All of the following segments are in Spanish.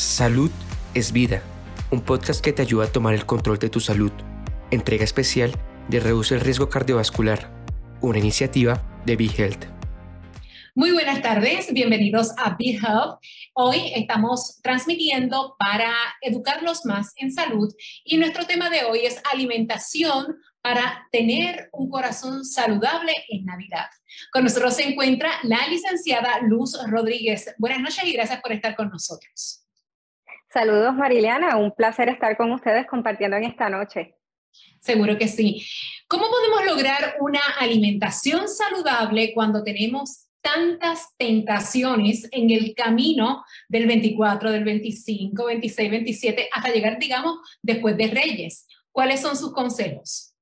Salud es vida, un podcast que te ayuda a tomar el control de tu salud. Entrega especial de Reduce el Riesgo Cardiovascular, una iniciativa de BeHealth. Muy buenas tardes, bienvenidos a BeHealth. Hoy estamos transmitiendo para educarlos más en salud y nuestro tema de hoy es alimentación para tener un corazón saludable en Navidad. Con nosotros se encuentra la licenciada Luz Rodríguez. Buenas noches y gracias por estar con nosotros. Saludos Mariliana, un placer estar con ustedes compartiendo en esta noche. Seguro que sí. ¿Cómo podemos lograr una alimentación saludable cuando tenemos tantas tentaciones en el camino del 24, del 25, 26, 27, hasta llegar, digamos, después de Reyes? ¿Cuáles son sus consejos?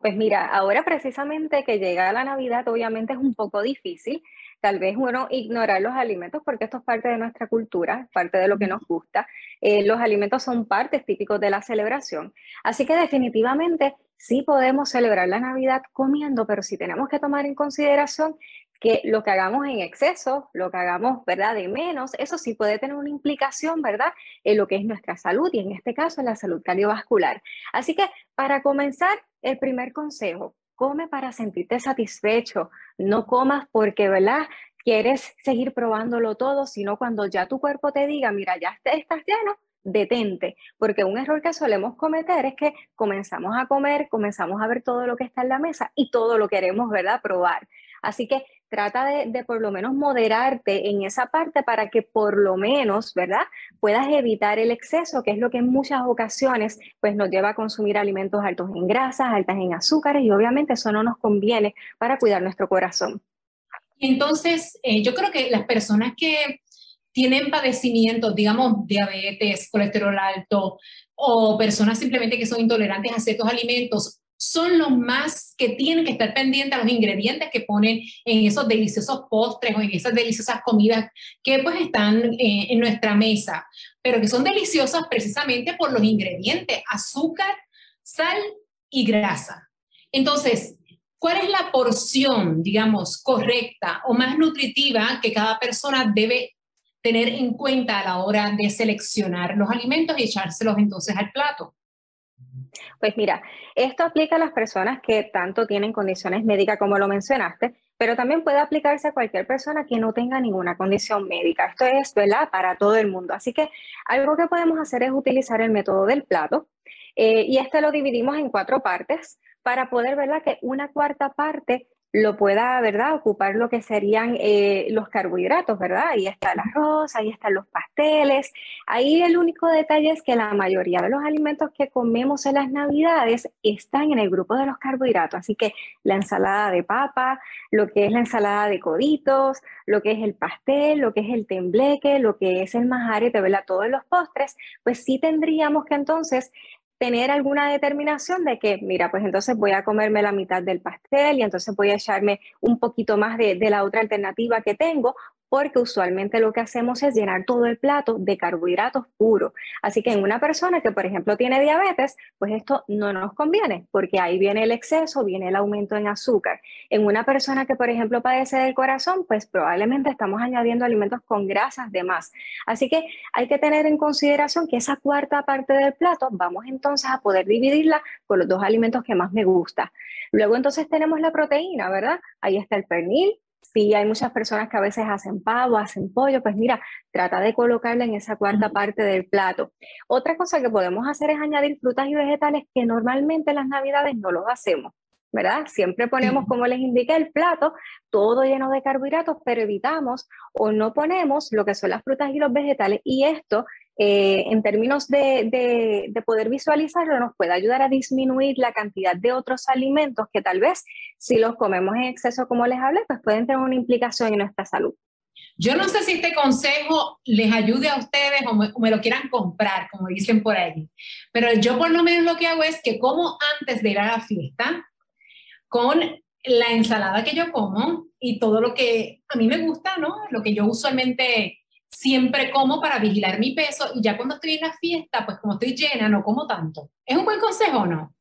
Pues mira, ahora precisamente que llega la Navidad, obviamente es un poco difícil, tal vez uno ignorar los alimentos porque esto es parte de nuestra cultura, parte de lo que nos gusta. Eh, los alimentos son partes típicos de la celebración. Así que definitivamente sí podemos celebrar la Navidad comiendo, pero sí tenemos que tomar en consideración que lo que hagamos en exceso, lo que hagamos, ¿verdad?, de menos, eso sí puede tener una implicación, ¿verdad?, en lo que es nuestra salud y en este caso en la salud cardiovascular. Así que para comenzar, el primer consejo, come para sentirte satisfecho, no comas porque, ¿verdad? Quieres seguir probándolo todo, sino cuando ya tu cuerpo te diga, mira, ya estás lleno, detente, porque un error que solemos cometer es que comenzamos a comer, comenzamos a ver todo lo que está en la mesa y todo lo queremos, ¿verdad?, probar. Así que trata de, por lo menos moderarte en esa parte para que por lo menos, ¿verdad? Puedas evitar el exceso, que es lo que en muchas ocasiones pues nos lleva a consumir alimentos altos en grasas, altas en azúcares y obviamente eso no nos conviene para cuidar nuestro corazón. Entonces, eh, yo creo que las personas que tienen padecimientos, digamos, diabetes, colesterol alto, o personas simplemente que son intolerantes a ciertos alimentos, son los más que tienen que estar pendientes a los ingredientes que ponen en esos deliciosos postres o en esas deliciosas comidas que pues están eh, en nuestra mesa, pero que son deliciosas precisamente por los ingredientes, azúcar, sal y grasa. Entonces, ¿cuál es la porción, digamos, correcta o más nutritiva que cada persona debe tener en cuenta a la hora de seleccionar los alimentos y echárselos entonces al plato? Pues mira, esto aplica a las personas que tanto tienen condiciones médicas como lo mencionaste, pero también puede aplicarse a cualquier persona que no tenga ninguna condición médica. Esto es, ¿verdad? Para todo el mundo. Así que algo que podemos hacer es utilizar el método del plato eh, y este lo dividimos en cuatro partes para poder, ¿verdad? Que una cuarta parte lo pueda, ¿verdad?, ocupar lo que serían eh, los carbohidratos, ¿verdad? Ahí está el arroz, ahí están los pasteles. Ahí el único detalle es que la mayoría de los alimentos que comemos en las navidades están en el grupo de los carbohidratos. Así que la ensalada de papa, lo que es la ensalada de coditos, lo que es el pastel, lo que es el tembleque, lo que es el majarete, ¿verdad? Todos los postres, pues sí tendríamos que entonces tener alguna determinación de que, mira, pues entonces voy a comerme la mitad del pastel y entonces voy a echarme un poquito más de, de la otra alternativa que tengo porque usualmente lo que hacemos es llenar todo el plato de carbohidratos puros. Así que en una persona que, por ejemplo, tiene diabetes, pues esto no nos conviene, porque ahí viene el exceso, viene el aumento en azúcar. En una persona que, por ejemplo, padece del corazón, pues probablemente estamos añadiendo alimentos con grasas de más. Así que hay que tener en consideración que esa cuarta parte del plato vamos entonces a poder dividirla con los dos alimentos que más me gusta. Luego entonces tenemos la proteína, ¿verdad? Ahí está el pernil, si hay muchas personas que a veces hacen pavo, hacen pollo, pues mira, trata de colocarla en esa cuarta parte del plato. Otra cosa que podemos hacer es añadir frutas y vegetales que normalmente en las navidades no los hacemos. ¿Verdad? Siempre ponemos, como les indiqué, el plato todo lleno de carbohidratos, pero evitamos o no ponemos lo que son las frutas y los vegetales. Y esto eh, en términos de, poder visualizarlo, nos puede ayudar a disminuir la cantidad de otros alimentos que tal vez si los comemos en exceso, como les hablé, pues pueden tener una implicación en nuestra salud. Yo no sé si este consejo les ayude a ustedes o me, o me, lo quieran comprar, como dicen por ahí, pero yo por lo menos lo que hago es que como antes de ir a la fiesta, con la ensalada que yo como y todo lo que a mí me gusta, ¿no? Lo que yo usualmente siempre como para vigilar mi peso y ya cuando estoy en la fiesta, pues como estoy llena, no como tanto. ¿Es un buen consejo o no?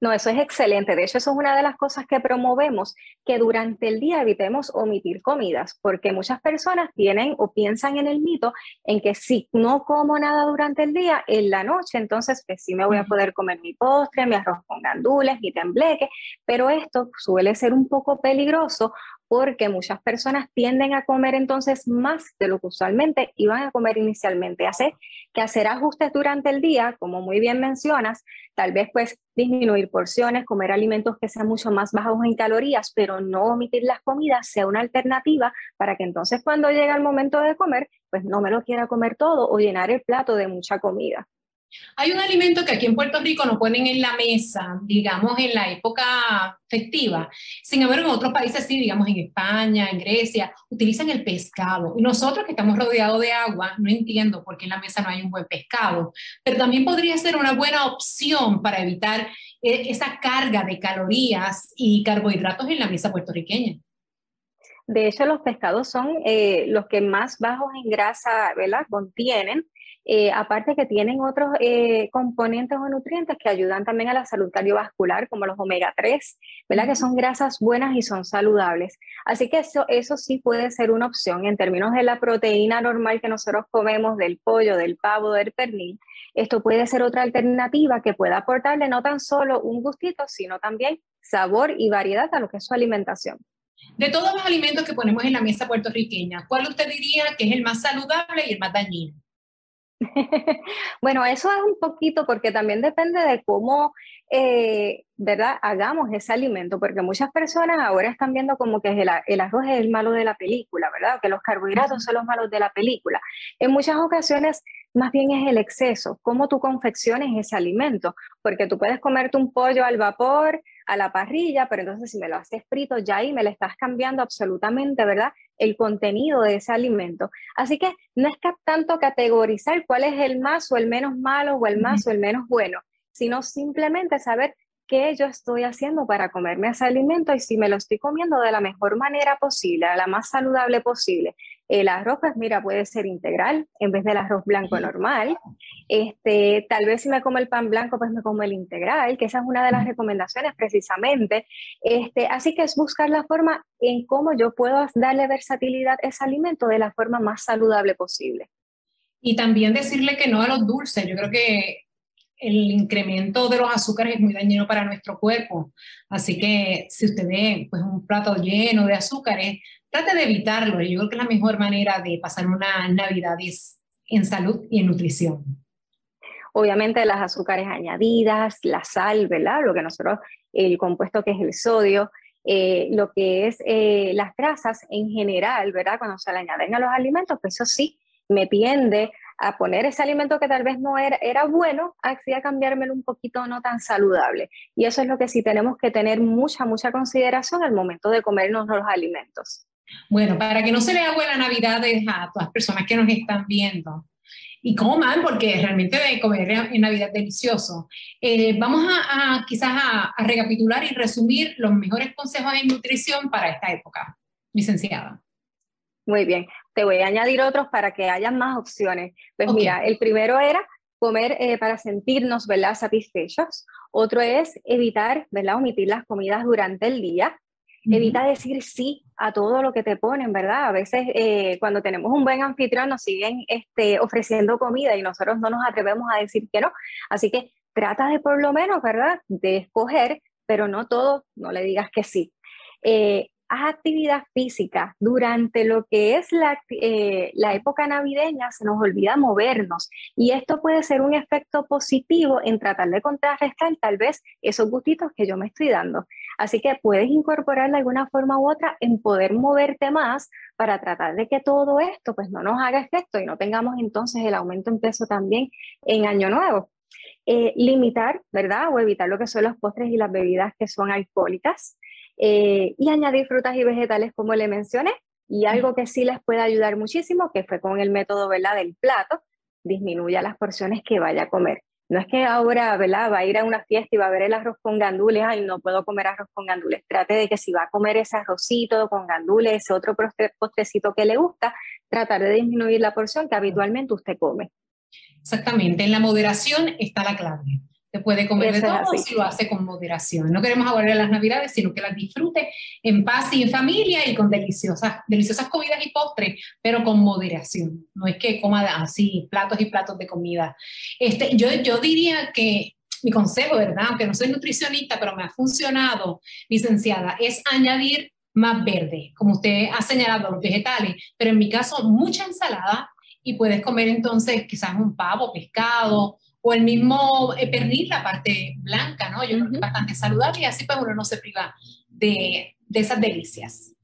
No, eso es excelente. De hecho, eso es una de las cosas que promovemos, que durante el día evitemos omitir comidas, porque muchas personas tienen o piensan en el mito en que si no como nada durante el día, en la noche, entonces pues sí me voy a poder comer mi postre, mi arroz con gandules, mi tembleque, pero esto suele ser un poco peligroso porque muchas personas tienden a comer entonces más de lo que usualmente iban a comer inicialmente. Hace que hacer ajustes durante el día, como muy bien mencionas, tal vez pues disminuir porciones, comer alimentos que sean mucho más bajos en calorías, pero no omitir las comidas sea una alternativa para que entonces cuando llegue el momento de comer, pues no me lo quiera comer todo o llenar el plato de mucha comida. Hay un alimento que aquí en Puerto Rico no ponen en la mesa, digamos, en la época festiva. Sin embargo, en otros países sí, digamos, en España, en Grecia, utilizan el pescado. Y nosotros que estamos rodeados de agua, no entiendo por qué en la mesa no hay un buen pescado. Pero también podría ser una buena opción para evitar eh, esa carga de calorías y carbohidratos en la mesa puertorriqueña. De hecho, los pescados son eh, los que más bajos en grasa ¿verdad? contienen eh, aparte que tienen otros eh, componentes o nutrientes que ayudan también a la salud cardiovascular, como los omega 3, ¿verdad? Que son grasas buenas y son saludables. Así que eso, eso sí puede ser una opción en términos de la proteína normal que nosotros comemos, del pollo, del pavo, del pernil. Esto puede ser otra alternativa que pueda aportarle no tan solo un gustito, sino también sabor y variedad a lo que es su alimentación. De todos los alimentos que ponemos en la mesa puertorriqueña, ¿cuál usted diría que es el más saludable y el más dañino? bueno, eso es un poquito porque también depende de cómo, eh, ¿verdad? Hagamos ese alimento, porque muchas personas ahora están viendo como que el, el, arroz es el malo de la película, ¿verdad? Que los carbohidratos son los malos de la película. En muchas ocasiones, más bien es el exceso, cómo tú confecciones ese alimento, porque tú puedes comerte un pollo al vapor, a la parrilla, pero entonces si me lo haces frito, ya ahí me le estás cambiando absolutamente, ¿verdad? El contenido de ese alimento. Así que no es tanto categorizar cuál es el más o el menos malo o el más o el menos bueno, sino simplemente saber qué yo estoy haciendo para comerme ese alimento y si me lo estoy comiendo de la mejor manera posible, la más saludable posible. El arroz, pues mira, puede ser integral en vez del arroz blanco normal. Este, tal vez si me como el pan blanco, pues me como el integral, que esa es una de las recomendaciones precisamente. Este, así que es buscar la forma en cómo yo puedo darle versatilidad a ese alimento de la forma más saludable posible. Y también decirle que no a los dulces. Yo creo que el incremento de los azúcares es muy dañino para nuestro cuerpo. Así que si usted ve pues, un plato lleno de azúcares, trate de evitarlo. Yo creo que es la mejor manera de pasar una Navidad en salud y en nutrición. Obviamente las azúcares añadidas, la sal, ¿verdad? Lo que nosotros, el compuesto que es el sodio, eh, lo que es eh, las grasas en general, ¿verdad? Cuando se le añaden a los alimentos, pues eso sí me tiende a poner ese alimento que tal vez no era, era bueno, así a cambiármelo un poquito no tan saludable. Y eso es lo que sí tenemos que tener mucha, mucha consideración al momento de comernos los alimentos. Bueno, para que no se le haga la Navidad a todas las personas que nos están viendo y coman, porque realmente de comer en Navidad delicioso. Eh, vamos a, quizás a, a recapitular y resumir los mejores consejos de nutrición para esta época, licenciada. Muy bien, te voy a añadir otros para que haya más opciones. Pues mira, el primero era comer eh, para sentirnos, ¿verdad? Satisfechos. Otro es evitar, ¿verdad? Omitir las comidas durante el día. Evita decir sí a todo lo que te ponen, ¿verdad? A veces eh, cuando tenemos un buen anfitrión nos siguen este, ofreciendo comida y nosotros no nos atrevemos a decir que no. Así que trata de por lo menos, ¿verdad? De escoger, pero no todo, no le digas que sí. Eh, haz actividad física. Durante lo que es eh, la, época navideña se nos olvida movernos y esto puede ser un efecto positivo en tratar de contrarrestar tal vez esos gustitos que yo me estoy dando. Así que puedes incorporar de alguna forma u otra en poder moverte más para tratar de que todo esto pues no nos haga efecto y no tengamos entonces el aumento en peso también en año nuevo. Eh, limitar, ¿verdad? O evitar lo que son los postres y las bebidas que son alcohólicas. Eh, y añadir frutas y vegetales como le mencioné. Y algo que sí les puede ayudar muchísimo, que fue con el método ¿verdad? del plato, disminuya las porciones que vaya a comer. No es que ahora ¿verdad? va a ir a una fiesta y va a ver el arroz con gandules, ay, no puedo comer arroz con gandules. Trate de que si va a comer ese arrocito con gandules, ese otro postrecito que le gusta, tratar de disminuir la porción que habitualmente usted come. Exactamente, en la moderación está la clave. Te puede comer de todo si lo hace con moderación. No queremos aguardar las navidades, sino que las disfrute en paz y en familia y con deliciosas, deliciosas comidas y postres, pero con moderación. No es que coma así platos y platos de comida. Este, yo, yo diría que mi consejo, ¿verdad? Aunque no soy nutricionista, pero me ha funcionado, licenciada, es añadir más verde, como usted ha señalado, los vegetales, pero en mi caso mucha ensalada y puedes comer entonces quizás un pavo, pescado o el mismo eh, pernil, la parte blanca, ¿no? Yo creo que es bastante saludable y así pues uno no se priva de, de esas delicias.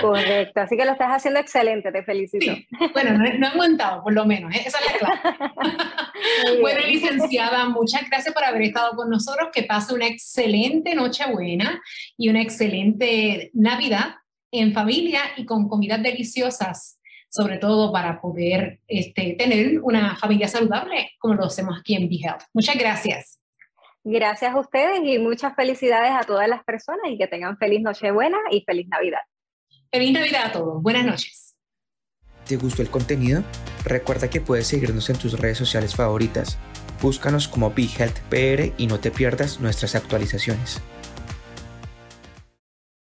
Correcto, así que lo estás haciendo excelente, te felicito. Bueno, no, he aguantado, por lo menos, ¿eh? esa es la clave. bueno, licenciada, muchas gracias por haber estado con nosotros, que pase una excelente Nochebuena y una excelente Navidad en familia y con comidas deliciosas sobre todo para poder este, tener una familia saludable como lo hacemos aquí en BeHealth. Muchas gracias. Gracias a ustedes y muchas felicidades a todas las personas y que tengan feliz Nochebuena y feliz Navidad. Feliz Navidad a todos. Buenas noches. ¿Te gustó el contenido? Recuerda que puedes seguirnos en tus redes sociales favoritas. Búscanos como BeHealthPR y no te pierdas nuestras actualizaciones.